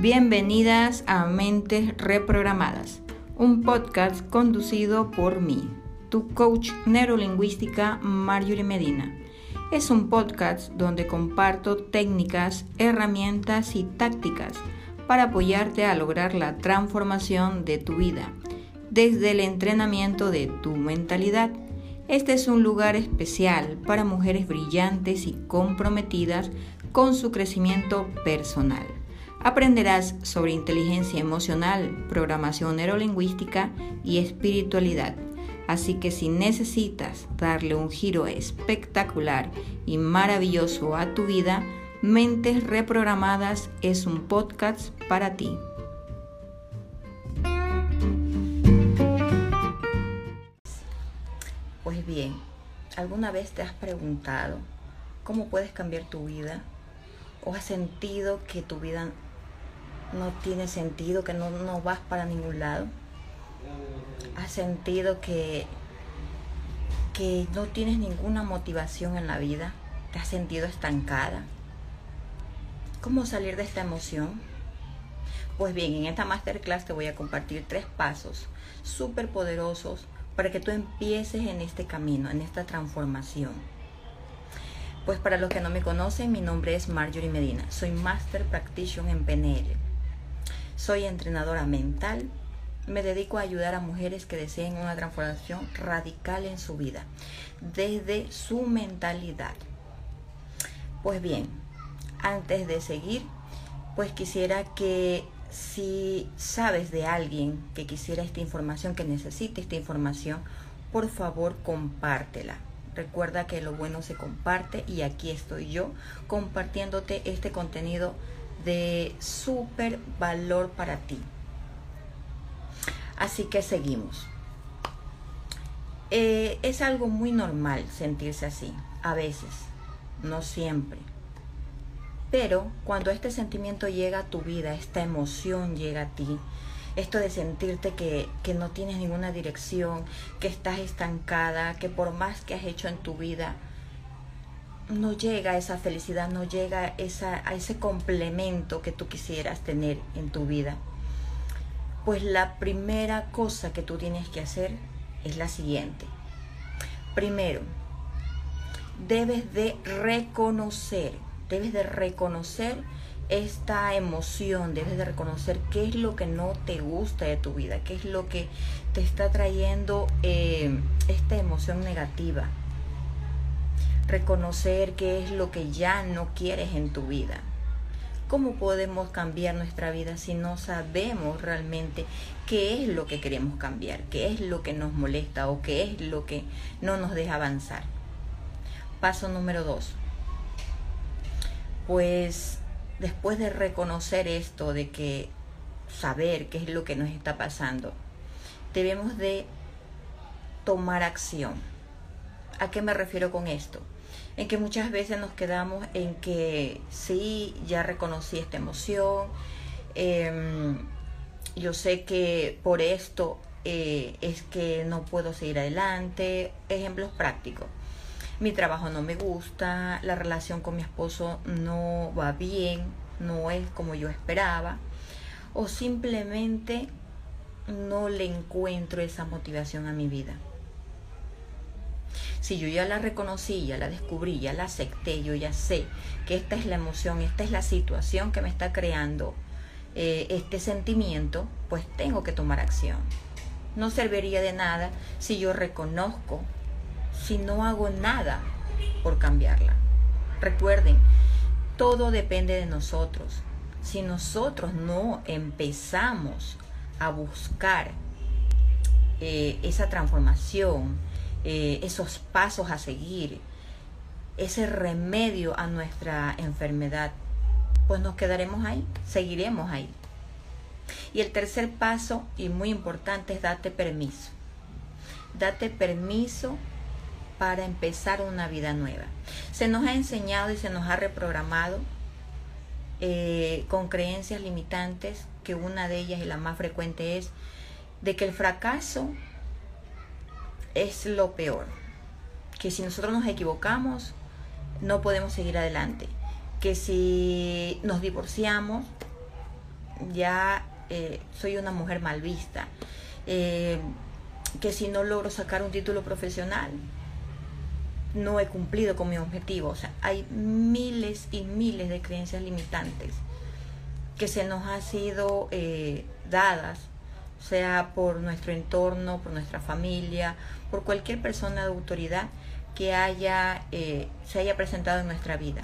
Bienvenidas a Mentes Reprogramadas, un podcast conducido por mí, tu coach neurolingüística Marjorie Medina. Es un podcast donde comparto técnicas, herramientas y tácticas para apoyarte a lograr la transformación de tu vida desde el entrenamiento de tu mentalidad. Este es un lugar especial para mujeres brillantes y comprometidas con su crecimiento personal. Aprenderás sobre inteligencia emocional, programación neurolingüística y espiritualidad. Así que si necesitas darle un giro espectacular y maravilloso a tu vida, Mentes Reprogramadas es un podcast para ti. Pues bien, ¿alguna vez te has preguntado cómo puedes cambiar tu vida? ¿O has sentido que tu vida no tiene sentido, que no, no vas para ningún lado? ¿Has sentido que, que no tienes ninguna motivación en la vida? ¿Te has sentido estancada? ¿Cómo salir de esta emoción? Pues bien, en esta masterclass te voy a compartir tres pasos súper poderosos para que tú empieces en este camino, en esta transformación. Pues para los que no me conocen, mi nombre es Marjorie Medina. Soy Master Practitioner en PNL. Soy entrenadora mental. Me dedico a ayudar a mujeres que deseen una transformación radical en su vida, desde su mentalidad. Pues bien, antes de seguir, pues quisiera que si sabes de alguien que quisiera esta información, que necesite esta información, por favor compártela. Recuerda que lo bueno se comparte y aquí estoy yo compartiéndote este contenido de súper valor para ti. Así que seguimos. Eh, es algo muy normal sentirse así, a veces, no siempre. Pero cuando este sentimiento llega a tu vida, esta emoción llega a ti, esto de sentirte que, no tienes ninguna dirección, que estás estancada, que por más que has hecho en tu vida, no llega esa felicidad, no llega esa, a ese complemento que tú quisieras tener en tu vida. Pues la primera cosa que tú tienes que hacer es la siguiente. Primero, debes de reconocer debes de reconocer esta emoción, debes de reconocer qué es lo que no te gusta de tu vida, qué es lo que te está trayendo eh, esta emoción negativa. Reconocer qué es lo que ya no quieres en tu vida. ¿Cómo podemos cambiar nuestra vida si no sabemos realmente qué es lo que queremos cambiar, qué es lo que nos molesta o qué es lo que no nos deja avanzar? Paso número dos pues después de reconocer esto, de que saber qué es lo que nos está pasando, debemos de tomar acción. ¿A qué me refiero con esto? En que muchas veces nos quedamos en que sí, ya reconocí esta emoción, em, yo sé que por esto eh, es que no puedo seguir adelante. Ejemplos prácticos mi trabajo no me gusta, la relación con mi esposo no va bien, no es como yo esperaba, o simplemente no le encuentro esa motivación a mi vida. Si yo ya la reconocí, ya la descubrí, ya la acepté, yo ya sé que esta es la emoción, esta es la situación que me está creando eh, este sentimiento, pues tengo que tomar acción. No serviría de nada si yo reconozco si no hago nada por cambiarla. Recuerden, todo depende de nosotros. Si nosotros no empezamos a buscar eh, esa transformación, eh, esos pasos a seguir, ese remedio a nuestra enfermedad, pues nos quedaremos ahí, seguiremos ahí. Y el tercer paso, y muy importante, es date permiso. Date permiso para empezar una vida nueva. Se nos ha enseñado y se nos ha reprogramado eh, con creencias limitantes, que una de ellas y la más frecuente es de que el fracaso es lo peor, que si nosotros nos equivocamos no podemos seguir adelante, que si nos divorciamos ya eh, soy una mujer mal vista, eh, que si no logro sacar un título profesional, no he cumplido con mi objetivo. O sea, hay miles y miles de creencias limitantes que se nos han sido eh, dadas, sea por nuestro entorno, por nuestra familia, por cualquier persona de autoridad que haya, se haya presentado en nuestra vida.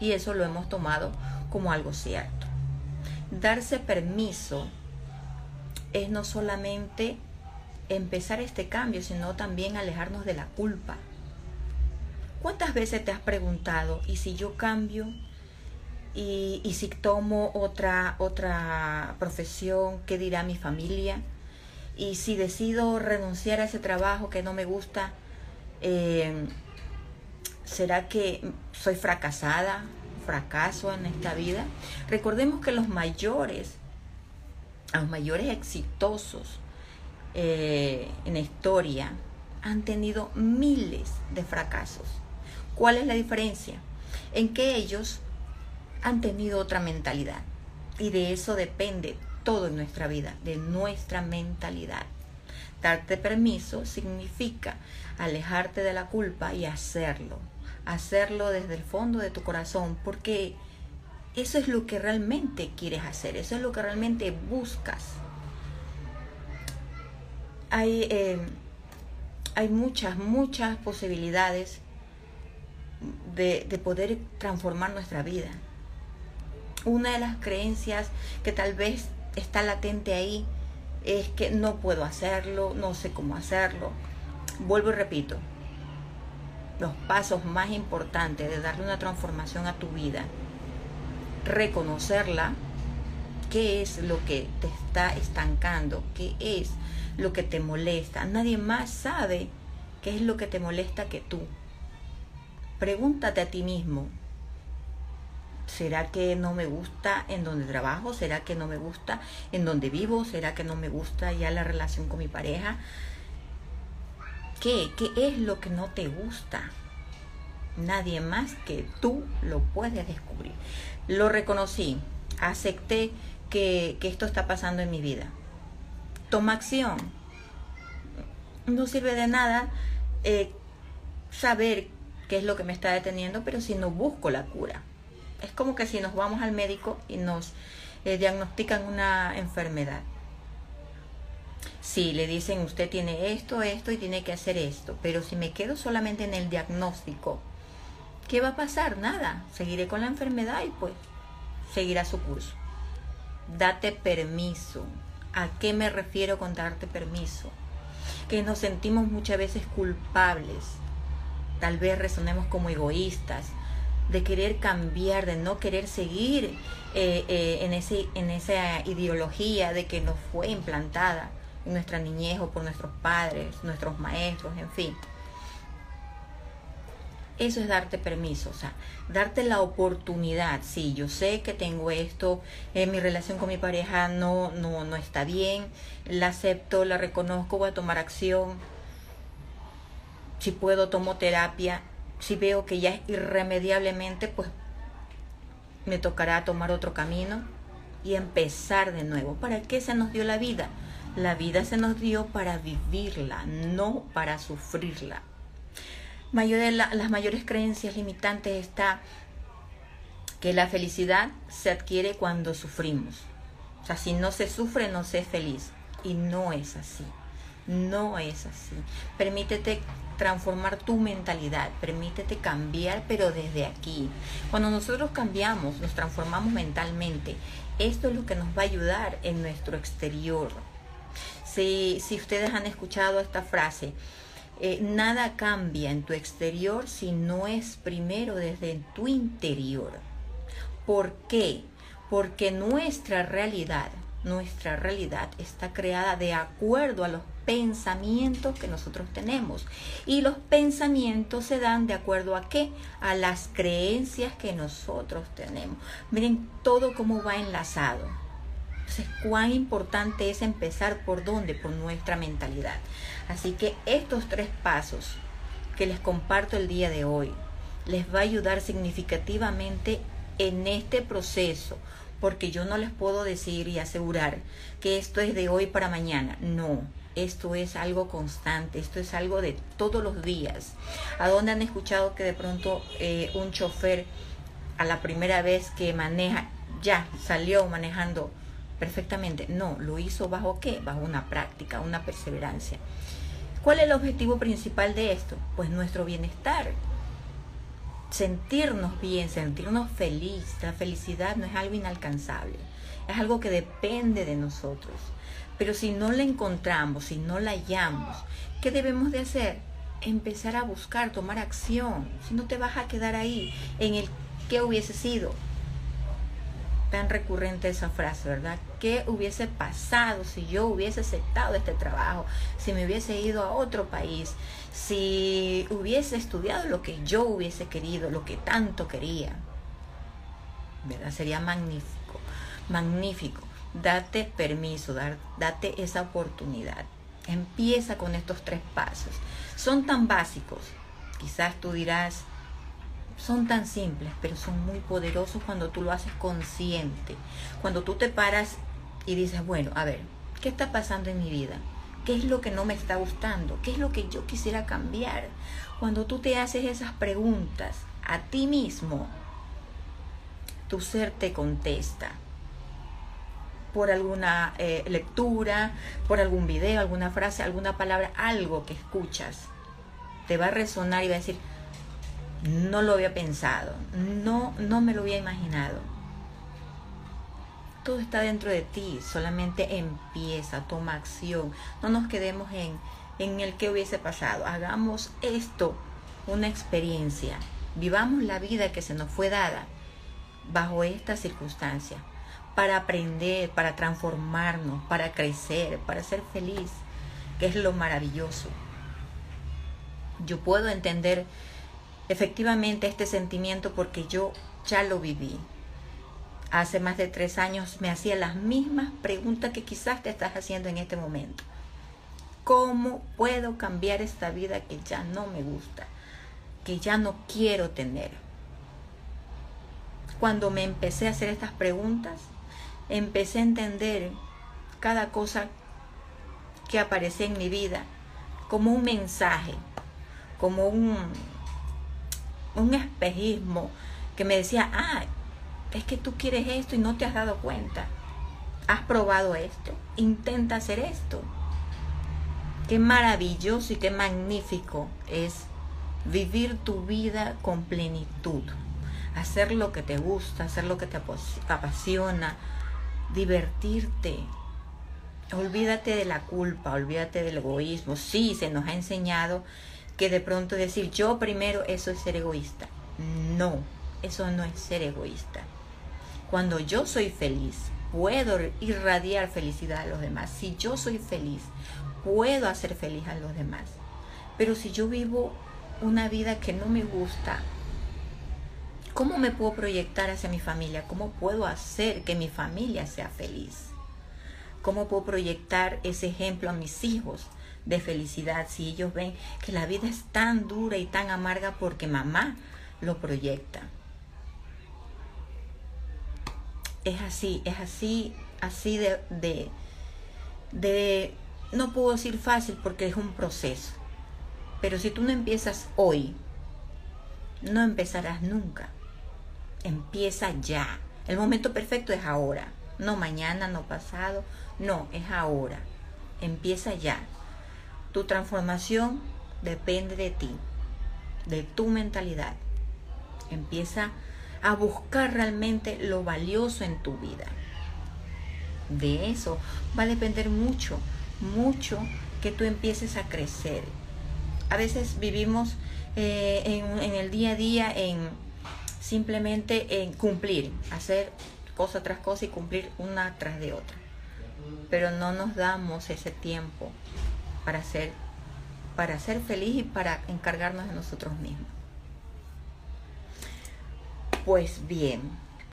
Y eso lo hemos tomado como algo cierto. Darse permiso es no solamente empezar este cambio, sino también alejarnos de la culpa. ¿Cuántas veces te has preguntado, ¿y si yo cambio? ¿Y, si tomo otra, otra profesión? ¿Qué dirá mi familia? ¿Y si decido renunciar a ese trabajo que no me gusta? Eh, ¿Será que soy fracasada? ¿Fracaso en esta vida? Recordemos que los mayores, los mayores exitosos eh, en la historia han tenido miles de fracasos. ¿Cuál es la diferencia? En que ellos han tenido otra mentalidad. Y de eso depende todo en nuestra vida, de nuestra mentalidad. Darte permiso significa alejarte de la culpa y hacerlo hacerlo desde el fondo de tu corazón, porque eso es lo que realmente quieres hacer, eso es lo que realmente buscas. Hay, eh, hay muchas, muchas posibilidades de, de poder transformar nuestra vida. Una de las creencias que tal vez está latente ahí es que no puedo hacerlo, no sé cómo hacerlo. Vuelvo y repito, los pasos más importantes de darle una transformación a tu vida, reconocerla, qué es lo que te está estancando, qué es lo que te molesta. Nadie más sabe qué es lo que te molesta que tú. Pregúntate a ti mismo, ¿será que no me gusta en donde trabajo? ¿Será que no me gusta en donde vivo? ¿Será que no me gusta ya la relación con mi pareja? ¿Qué? ¿Qué es lo que no te gusta? Nadie más que tú lo puedes descubrir. Lo reconocí, acepté que, esto está pasando en mi vida. Toma acción. No sirve de nada eh, saber qué es lo que me está deteniendo, pero si no busco la cura. Es como que si nos vamos al médico y nos eh, diagnostican una enfermedad Sí, le dicen usted tiene esto, esto y tiene que hacer esto, pero si me quedo solamente en el diagnóstico, ¿qué va a pasar? Nada, seguiré con la enfermedad y pues seguirá su curso. Date permiso. ¿A qué me refiero con darte permiso? Que nos sentimos muchas veces culpables, tal vez resonemos como egoístas, de querer cambiar, de no querer seguir eh, eh, en, ese, en esa ideología de que nos fue implantada nuestra niñez o por nuestros padres, nuestros maestros, en fin. Eso es darte permiso, o sea, darte la oportunidad. Sí, yo sé que tengo esto, en mi relación con mi pareja no, no, no está bien, la acepto, la reconozco, voy a tomar acción. Si puedo, tomo terapia. Si veo que ya es irremediablemente, pues me tocará tomar otro camino y empezar de nuevo. ¿Para qué se nos dio la vida? La vida se nos dio para vivirla, no para sufrirla. Mayor de las mayores creencias limitantes está que la felicidad se adquiere cuando sufrimos. O sea, si no se sufre, no se es feliz. Y no es así. No es así. Permítete transformar tu mentalidad, permítete cambiar, pero desde aquí. Cuando nosotros cambiamos, nos transformamos mentalmente, esto es lo que nos va a ayudar en nuestro exterior. Si, si ustedes han escuchado esta frase, eh, nada cambia en tu exterior si no es primero desde tu interior. ¿Por qué? Porque nuestra realidad, nuestra realidad está creada de acuerdo a los pensamientos que nosotros tenemos. Y los pensamientos se dan de acuerdo a qué? A las creencias que nosotros tenemos. Miren todo cómo va enlazado. Entonces, cuán importante es empezar por dónde, por nuestra mentalidad. Así que estos tres pasos que les comparto el día de hoy les va a ayudar significativamente en este proceso porque yo no les puedo decir y asegurar que esto es de hoy para mañana. No, esto es algo constante, esto es algo de todos los días. ¿A dónde han escuchado que de pronto eh, un chofer a la primera vez que maneja ya salió manejando perfectamente? No, lo hizo bajo qué? Bajo una práctica, una perseverancia. ¿Cuál es el objetivo principal de esto? Pues nuestro bienestar. Sentirnos bien, sentirnos feliz. La felicidad no es algo inalcanzable, es algo que depende de nosotros. Pero si no la encontramos, si no la hallamos, ¿qué debemos de hacer? Empezar a buscar, tomar acción. Si no te vas a quedar ahí en el que hubiese sido. Tan recurrente esa frase, ¿verdad? ¿Qué hubiese pasado si yo hubiese aceptado este trabajo? Si me hubiese ido a otro país, si hubiese estudiado lo que yo hubiese querido, lo que tanto quería. ¿Verdad? Sería magnífico, magnífico date permiso, date esa oportunidad. Empieza con estos tres pasos. Son tan básicos, quizás tú dirás, son tan simples, pero son muy poderosos cuando tú lo haces consciente. Cuando tú te paras y dices, bueno, a ver, ¿qué está pasando en mi vida? ¿Qué es lo que no me está gustando? ¿Qué es lo que yo quisiera cambiar? Cuando tú te haces esas preguntas a ti mismo, tu ser te contesta por alguna eh, lectura, por algún video, alguna frase, alguna palabra, algo que escuchas, te va a resonar y va a decir, no lo había pensado, no, no me lo había imaginado. Todo está dentro de ti, solamente empieza, toma acción. No nos quedemos en, en el que hubiese pasado. Hagamos esto una experiencia. Vivamos la vida que se nos fue dada bajo esta circunstancia para aprender, para transformarnos, para crecer, para ser feliz, que es lo maravilloso. Yo puedo entender efectivamente este sentimiento porque yo ya lo viví. Hace más de tres años me hacía las mismas preguntas que quizás te estás haciendo en este momento. ¿Cómo puedo cambiar esta vida que ya no me gusta, que ya no quiero tener? Cuando me empecé a hacer estas preguntas, empecé a entender cada cosa que aparecía en mi vida como un mensaje, como un, un espejismo que me decía, ah, es que tú quieres esto y no te has dado cuenta. Has probado esto, intenta hacer esto. Qué maravilloso y qué magnífico es vivir tu vida con plenitud, hacer lo que te gusta, hacer lo que te apasiona, divertirte. Olvídate de la culpa, olvídate del egoísmo. Sí, se nos ha enseñado que de pronto decir yo primero, eso es ser egoísta. No, eso no es ser egoísta. Cuando yo soy feliz, puedo irradiar felicidad a los demás. Si yo soy feliz, puedo hacer feliz a los demás. Pero si yo vivo una vida que no me gusta, ¿Cómo me puedo proyectar hacia mi familia? ¿Cómo puedo hacer que mi familia sea feliz? ¿Cómo puedo proyectar ese ejemplo a mis hijos de felicidad si ellos ven que la vida es tan dura y tan amarga porque mamá lo proyecta? Es así, es así, así de, de, no puedo decir fácil porque es un proceso. Pero si tú no empiezas hoy, no empezarás nunca empieza ya. El momento perfecto es ahora, no mañana, no pasado, no, es ahora. Empieza ya. Tu transformación depende de ti, de tu mentalidad. Empieza a buscar realmente lo valioso en tu vida. De eso va a depender mucho, mucho que tú empieces a crecer. A veces vivimos eh, en, el día a día en simplemente en cumplir, hacer cosa tras cosa y cumplir una tras de otra. Pero no nos damos ese tiempo para ser, para ser feliz y para encargarnos de nosotros mismos. Pues bien,